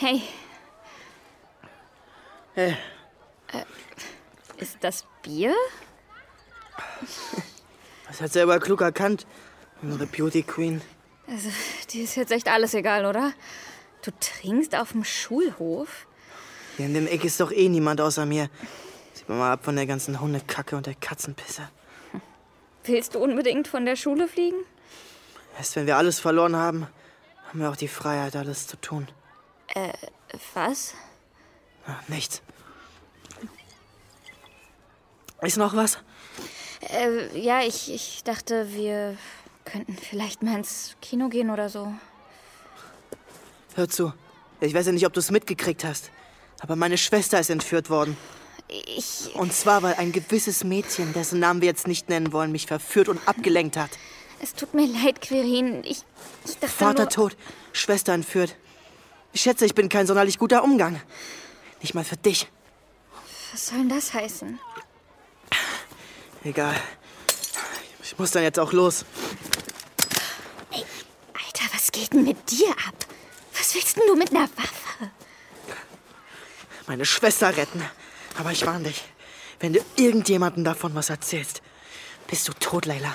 Hey, Hey, ist das Bier? das hat selber klug erkannt. Unsere Beauty Queen. Also, dir ist jetzt echt alles egal, oder? Du trinkst auf dem Schulhof? Hier in dem Eck ist doch eh niemand außer mir. Sieht man mal ab von der ganzen Hundekacke und der Katzenpisse. Willst du unbedingt von der Schule fliegen? Erst wenn wir alles verloren haben, haben wir auch die Freiheit, alles zu tun. Was? Ah, Nichts. Ist noch was? Äh, ja, ich, ich dachte, wir könnten vielleicht mal ins Kino gehen oder so. Hör zu. Ich weiß ja nicht, ob du es mitgekriegt hast. Aber meine Schwester ist entführt worden. Ich. Und zwar, weil ein gewisses Mädchen, dessen Namen wir jetzt nicht nennen wollen, mich verführt und abgelenkt hat. Es tut mir leid, Quirin. Ich, ich dachte Vater nur... tot, Schwester entführt. Ich schätze, ich bin kein sonderlich guter Umgang. Nicht mal für dich. Was soll denn das heißen? Egal. Ich muss dann jetzt auch los. Alter, was geht denn mit dir ab? Was willst denn du mit einer Waffe? Meine Schwester retten. Aber ich warne dich. Wenn du irgendjemandem davon was erzählst, bist du tot, Leila.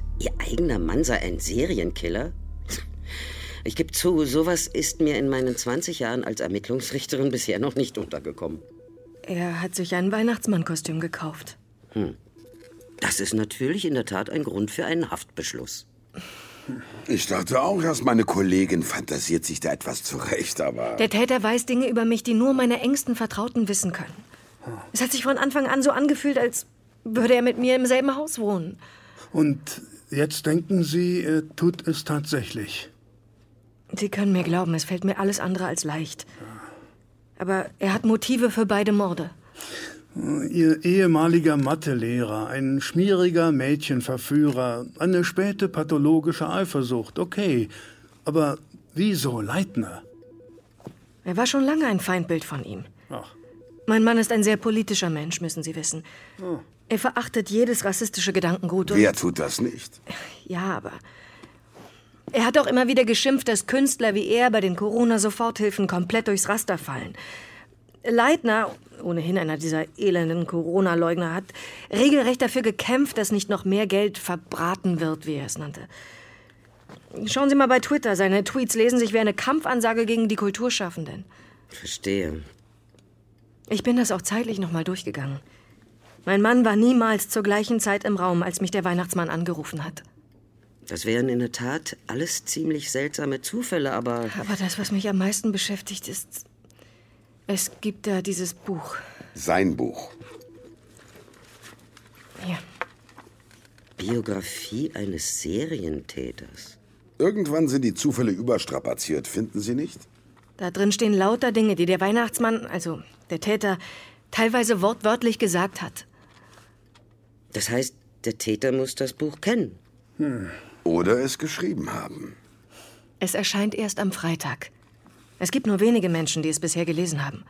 ihr eigener Mann sei ein Serienkiller? Ich gebe zu, sowas ist mir in meinen 20 Jahren als Ermittlungsrichterin bisher noch nicht untergekommen. Er hat sich ein Weihnachtsmannkostüm gekauft. Das ist natürlich in der Tat ein Grund für einen Haftbeschluss. Ich dachte auch erst, meine Kollegin fantasiert sich da etwas zurecht, aber. Der Täter weiß Dinge über mich, die nur meine engsten Vertrauten wissen können. Es hat sich von Anfang an so angefühlt, als würde er mit mir im selben Haus wohnen. Und jetzt denken Sie, er tut es tatsächlich. Sie können mir glauben, es fällt mir alles andere als leicht. Aber er hat Motive für beide Morde. Ihr ehemaliger Mathelehrer, ein schmieriger Mädchenverführer, eine späte pathologische Eifersucht, okay. Aber wieso Leitner? Er war schon lange ein Feindbild von ihm. Ach, Mein Mann ist ein sehr politischer Mensch, müssen Sie wissen. Er verachtet jedes rassistische Gedankengut. und- Wer tut das nicht? Ja, aber. Er hat auch immer wieder geschimpft, dass Künstler wie er bei den Corona-Soforthilfen komplett durchs Raster fallen. Leitner, ohnehin einer dieser elenden Corona-Leugner, hat regelrecht dafür gekämpft, dass nicht noch mehr Geld verbraten wird, wie er es nannte. Schauen Sie mal bei Twitter. Seine Tweets lesen sich wie eine Kampfansage gegen die Kulturschaffenden. Verstehe. Ich bin das auch zeitlich noch mal durchgegangen. Mein Mann war niemals zur gleichen Zeit im Raum, als mich der Weihnachtsmann angerufen hat. Das wären in der Tat alles ziemlich seltsame Zufälle, aber Aber das, was mich am meisten beschäftigt, ist. Es gibt da dieses Buch. Sein Buch. Hier. Biografie eines Serientäters. Irgendwann sind die Zufälle überstrapaziert, finden Sie nicht? Da drin stehen lauter Dinge, die der Weihnachtsmann, also der Täter, teilweise wortwörtlich gesagt hat. Das heißt, der Täter muss das Buch kennen. Oder es geschrieben haben. Es erscheint erst am Freitag. Es gibt nur wenige Menschen, die es bisher gelesen haben.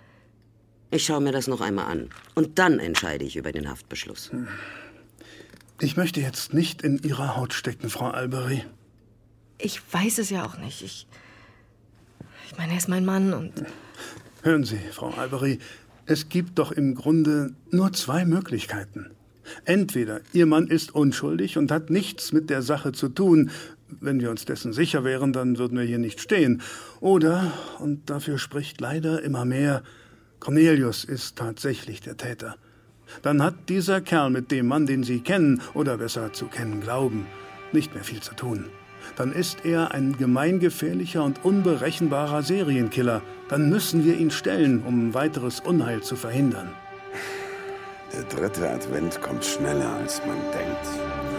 Ich schaue mir das noch einmal an. Und dann entscheide ich über den Haftbeschluss. ich möchte jetzt nicht in Ihrer Haut stecken, Frau Albery. Ich weiß es ja auch nicht. Ich. Ich meine, er ist mein Mann und. Hören Sie, Frau Albery, es gibt doch im Grunde nur zwei Möglichkeiten. Entweder Ihr Mann ist unschuldig und hat nichts mit der Sache zu tun. Wenn wir uns dessen sicher wären, dann würden wir hier nicht stehen. Oder, und dafür spricht leider immer mehr, Cornelius ist tatsächlich der Täter. Dann hat dieser Kerl mit dem Mann, den Sie kennen, oder besser zu kennen glauben, nicht mehr viel zu tun. Dann ist er ein gemeingefährlicher und unberechenbarer Serienkiller. Dann müssen wir ihn stellen, um weiteres Unheil zu verhindern. Der dritte Advent kommt schneller, als man denkt.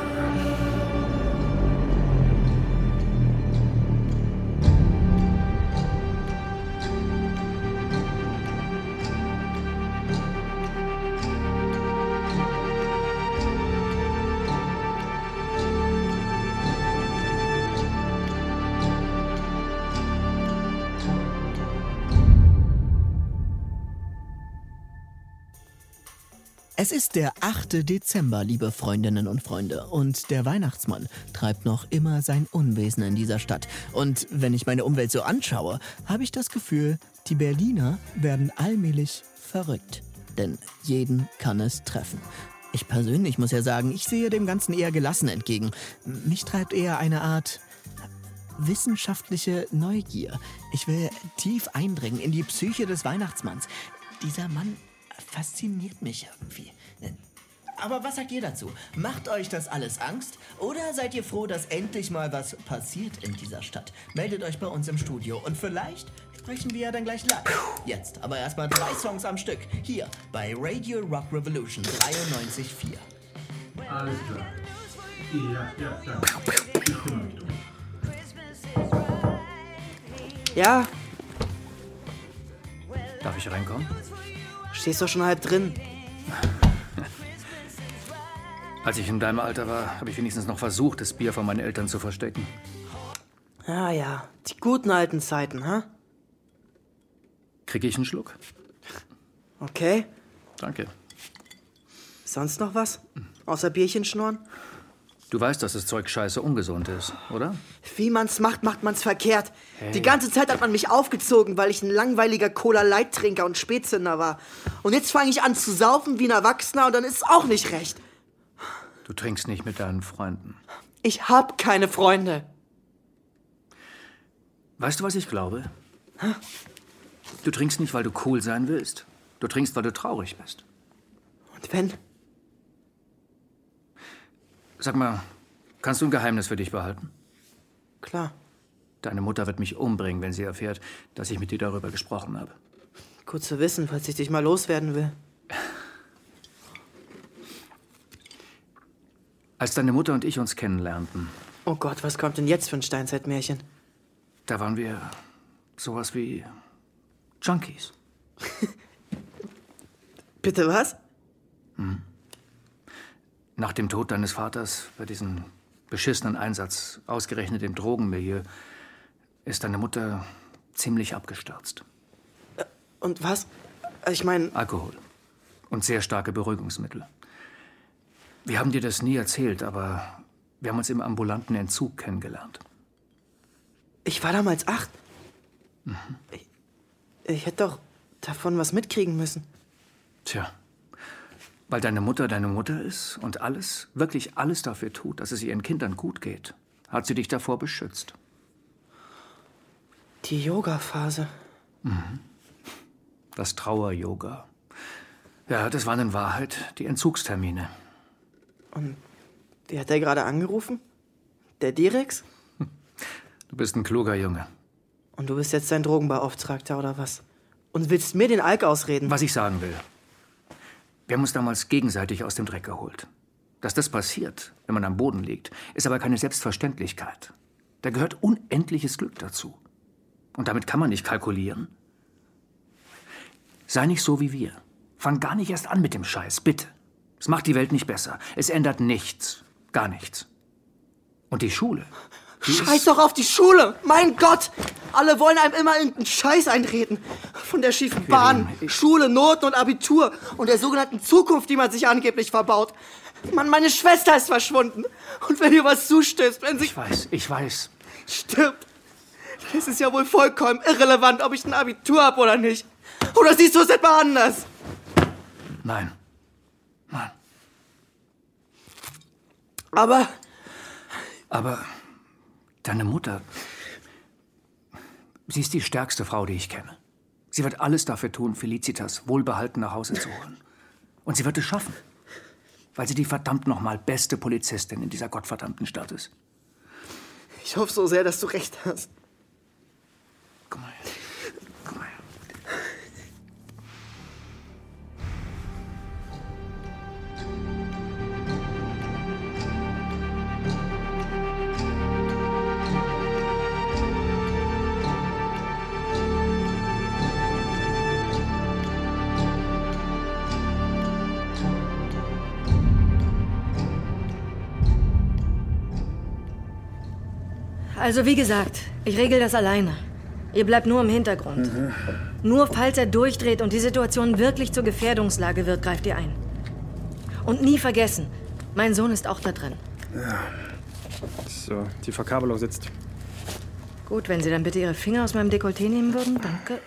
Es ist der 8. Dezember, liebe Freundinnen und Freunde, und der Weihnachtsmann treibt noch immer sein Unwesen in dieser Stadt. Und wenn ich meine Umwelt so anschaue, habe ich das Gefühl, die Berliner werden allmählich verrückt. Denn jeden kann es treffen. Ich persönlich muss ja sagen, ich sehe dem Ganzen eher gelassen entgegen. Mich treibt eher eine Art wissenschaftliche Neugier. Ich will tief eindringen in die Psyche des Weihnachtsmanns. Dieser Mann fasziniert mich irgendwie. Aber was sagt ihr dazu? Macht euch das alles Angst? Oder seid ihr froh, dass endlich mal was passiert in dieser Stadt? Meldet euch bei uns im Studio und vielleicht sprechen wir ja dann gleich live. Jetzt aber erstmal drei Songs am Stück. Hier bei Radio Rock Revolution 93.4. Alles klar. Ja, ja, ja. Ich kümmere mich drum. Ja, Darf ich reinkommen? Stehst doch schon halb drin. Als ich in deinem Alter war, habe ich wenigstens noch versucht, das Bier von meinen Eltern zu verstecken. Ja, ja, die guten alten Zeiten, ha? Kriege ich einen Schluck? Okay. Danke. Sonst noch was? Außer Bierchen schnorren? Du weißt, dass das Zeug scheiße ungesund ist, oder? Wie man's macht, macht man's verkehrt. Die ganze Zeit hat man mich aufgezogen, weil ich ein langweiliger Cola-Light-Trinker und Spätzünder war. Und jetzt fange ich an zu saufen wie ein Erwachsener und dann ist es auch nicht recht. Du trinkst nicht mit deinen Freunden. Ich hab keine Freunde. Weißt du, was ich glaube? Du trinkst nicht, weil du cool sein willst. Du trinkst, weil du traurig bist. Und wenn? Sag mal, kannst du ein Geheimnis für dich behalten? Klar. Deine Mutter wird mich umbringen, wenn sie erfährt, dass ich mit dir darüber gesprochen habe. Gut zu wissen, falls ich dich mal loswerden will. Als deine Mutter und ich uns kennenlernten, Oh Gott, was kommt denn jetzt für ein Steinzeitmärchen? da waren wir sowas wie Junkies. Bitte was? Nach dem Tod deines Vaters, bei diesem beschissenen Einsatz, ausgerechnet im Drogenmilieu, ist deine Mutter ziemlich abgestürzt. Und was? Ich meine, Alkohol und sehr starke Beruhigungsmittel. Wir haben dir das nie erzählt, aber wir haben uns im ambulanten Entzug kennengelernt. ich war damals acht. Ich, ich hätte doch davon was mitkriegen müssen. Tja, weil deine Mutter deine Mutter ist und alles, wirklich alles dafür tut, dass es ihren Kindern gut geht, hat sie dich davor beschützt. Die Yoga-Phase. Das Trauer-Yoga. Ja, das waren in Wahrheit die Entzugstermine. Wie hat der gerade angerufen? Der Direx? Du bist ein kluger Junge. Und du bist jetzt sein Drogenbeauftragter oder was? Und willst mir den Alk ausreden? Was ich sagen will. Wir haben uns damals gegenseitig aus dem Dreck geholt. Dass das passiert, wenn man am Boden liegt, ist aber keine Selbstverständlichkeit. Da gehört unendliches Glück dazu. Und damit kann man nicht kalkulieren. Sei nicht so wie wir. Fang gar nicht erst an mit dem Scheiß, bitte. Es macht die Welt nicht besser. Es ändert nichts. Gar nichts. Und die Schule. Scheiß doch auf die Schule! Mein Gott! Alle wollen einem immer irgendeinen Scheiß einreden. Von der schiefen Bahn, Schule, Noten und Abitur und der sogenannten Zukunft, die man sich angeblich verbaut. Mann, meine Schwester ist verschwunden. Und wenn ihr was zustößt, wenn sie ich weiß, ich weiß. stirbt, dann ist es ja wohl vollkommen irrelevant, ob ich ein Abitur hab oder nicht. Oder siehst du es etwa anders? Nein. Nein. Aber Aber deine Mutter, sie ist die stärkste Frau, die ich kenne. Sie wird alles dafür tun, Felicitas wohlbehalten nach Hause zu holen. Und sie wird es schaffen, weil sie die verdammt nochmal beste Polizistin in dieser gottverdammten Stadt ist. ich hoffe so sehr, dass du recht hast. Komm mal her. Also wie gesagt, ich regel das alleine. Ihr bleibt nur im Hintergrund. Nur falls er durchdreht und die Situation wirklich zur Gefährdungslage wird, greift ihr ein. Und nie vergessen, mein Sohn ist auch da drin. Ja. So, die Verkabelung sitzt. Gut, wenn Sie dann bitte Ihre Finger aus meinem Dekolleté nehmen würden, danke.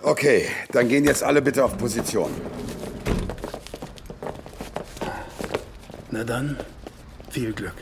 Okay, dann gehen jetzt alle bitte auf Position. Na dann, viel Glück.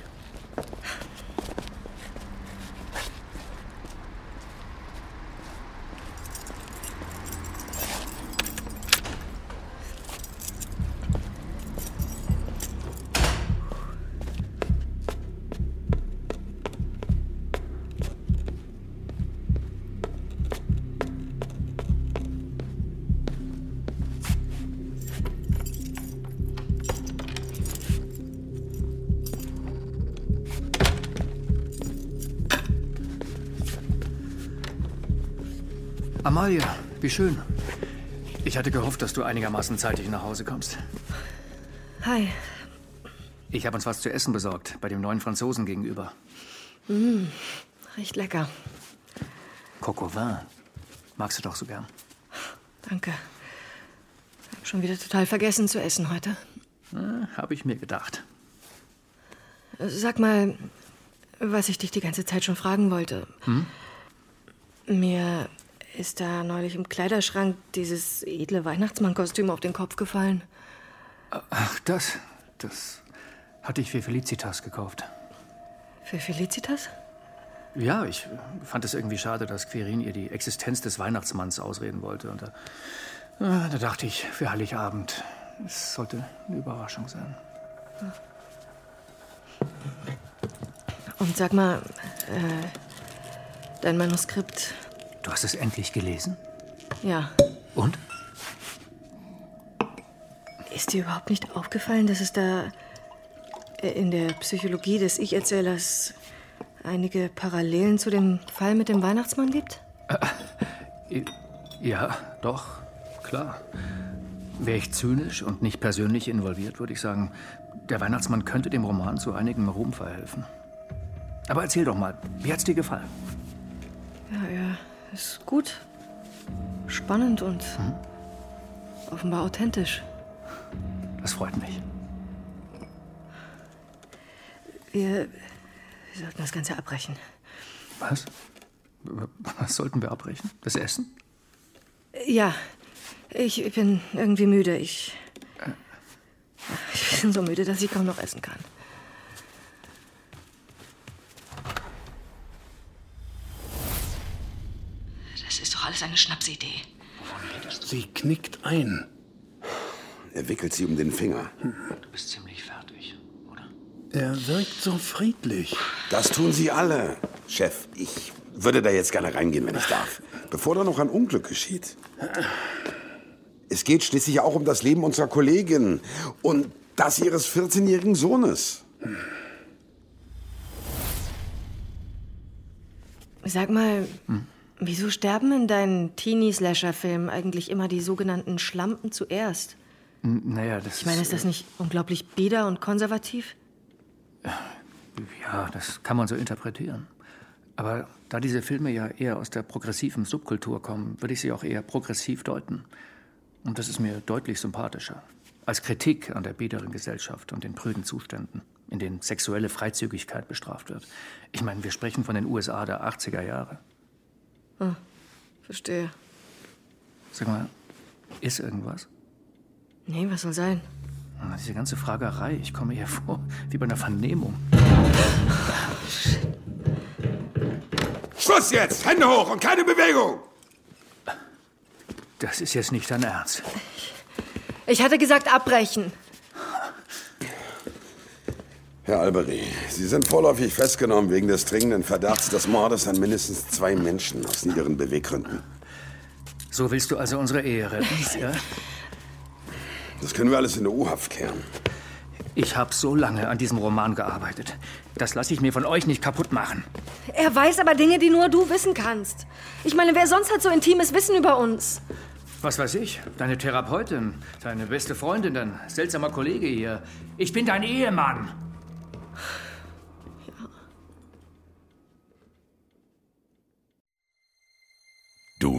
Amalia, wie schön. Ich hatte gehofft, dass du einigermaßen zeitig nach Hause kommst. Hi. Ich habe uns was zu essen besorgt, bei dem neuen Franzosen gegenüber. Mm, riecht lecker. Coco Vin. Magst du doch so gern. Danke. Hab schon wieder total vergessen zu essen heute. Na, Habe ich mir gedacht. Sag mal, was ich dich die ganze Zeit schon fragen wollte. Hm? Mir ist da neulich im Kleiderschrank dieses edle Weihnachtsmannkostüm auf den Kopf gefallen. Ach, das. Das hatte ich für Felicitas gekauft. Für Felicitas? Ja, ich fand es irgendwie schade, dass Quirin ihr die Existenz des Weihnachtsmanns ausreden wollte. Und da, ah, da dachte ich, für Heiligabend, es sollte eine Überraschung sein. Und sag mal, äh, dein Manuskript, Du hast es endlich gelesen? ja. Und? Ist dir überhaupt nicht aufgefallen, dass es da äh, in der Psychologie des Ich-Erzählers einige Parallelen zu dem Fall mit dem Weihnachtsmann gibt? Ja, doch, klar. Wäre ich zynisch und nicht persönlich involviert, würde ich sagen, der Weihnachtsmann könnte dem Roman zu einigem Ruhm verhelfen. Aber erzähl doch mal, wie hat's dir gefallen? Ja, ja, ist gut. Spannend und offenbar authentisch. Das freut mich. Wir, wir sollten das Ganze abbrechen. Was? Was sollten wir abbrechen? Das Essen? Ja, ich bin irgendwie müde. Ich, ich bin so müde, dass ich kaum noch essen kann. Das ist doch alles eine Schnapsidee. Sie knickt ein. Er wickelt sie um den Finger. Du bist ziemlich fertig. Er wirkt so friedlich. Das tun sie alle. Chef, ich würde da jetzt gerne reingehen, wenn ich darf. Bevor da noch ein Unglück geschieht. Es geht schließlich auch um das Leben unserer Kollegin und das ihres 14-jährigen Sohnes. Sag mal, wieso sterben in deinen Teenie-Slasher-Filmen eigentlich immer die sogenannten Schlampen zuerst? Naja, das Ich meine, ist das nicht unglaublich bieder und konservativ? Ja, das kann man so interpretieren. Aber da diese Filme ja eher aus der progressiven Subkultur kommen, würde ich sie auch eher progressiv deuten. Und das ist mir deutlich sympathischer. Als Kritik an der biederen Gesellschaft und den prüden Zuständen, in denen sexuelle Freizügigkeit bestraft wird. Ich meine, wir sprechen von den USA der 80er Jahre. Hm, verstehe. Sag mal, ist irgendwas? Nee, was soll sein? Na, Diese ganze Fragerei, ich komme hier vor wie bei einer Vernehmung. Schluss jetzt! Hände hoch und keine Bewegung! Das ist jetzt nicht dein Ernst. Ich hatte gesagt, abbrechen. Herr Alberi, Sie sind vorläufig festgenommen wegen des dringenden Verdachts des Mordes an mindestens zwei Menschen aus niederen Beweggründen. So willst du also unsere Ehe retten? Ja? Das können wir alles in der U-Haft klären. Ich habe so lange an diesem Roman gearbeitet. Das lasse ich mir von euch nicht kaputt machen. Er weiß aber Dinge, die nur du wissen kannst. Ich meine, wer sonst hat so intimes Wissen über uns? Was weiß ich? Deine Therapeutin, deine beste Freundin, dein seltsamer Kollege hier. Ich bin dein Ehemann. Du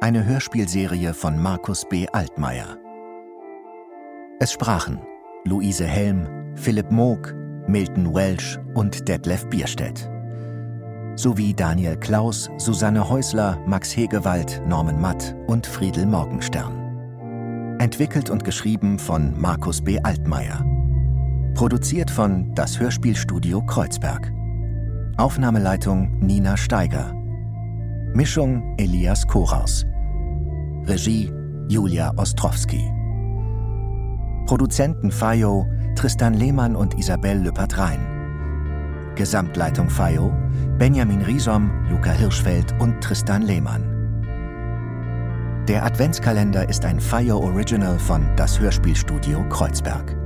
Eine Hörspielserie von Markus B. Altmaier. Es sprachen Luise Helm, Philipp Moog, Milton Welsh und Detlef Bierstedt. Sowie Daniel Klaus, Susanne Häusler, Max Hegewald, Norman Matt und Friedel Morgenstern. Entwickelt und geschrieben von Markus B. Altmaier. Produziert von Das Hörspielstudio Kreuzberg. Aufnahmeleitung Nina Steiger. Mischung Elias Koraus. Regie Julia Ostrowski. Produzenten FAIO Tristan Lehmann und Isabel Lüppert-Rhein. Gesamtleitung FAIO Benjamin Riesom, Luca Hirschfeld und Tristan Lehmann. Der Adventskalender ist ein FAIO Original von Das Hörspielstudio Kreuzberg.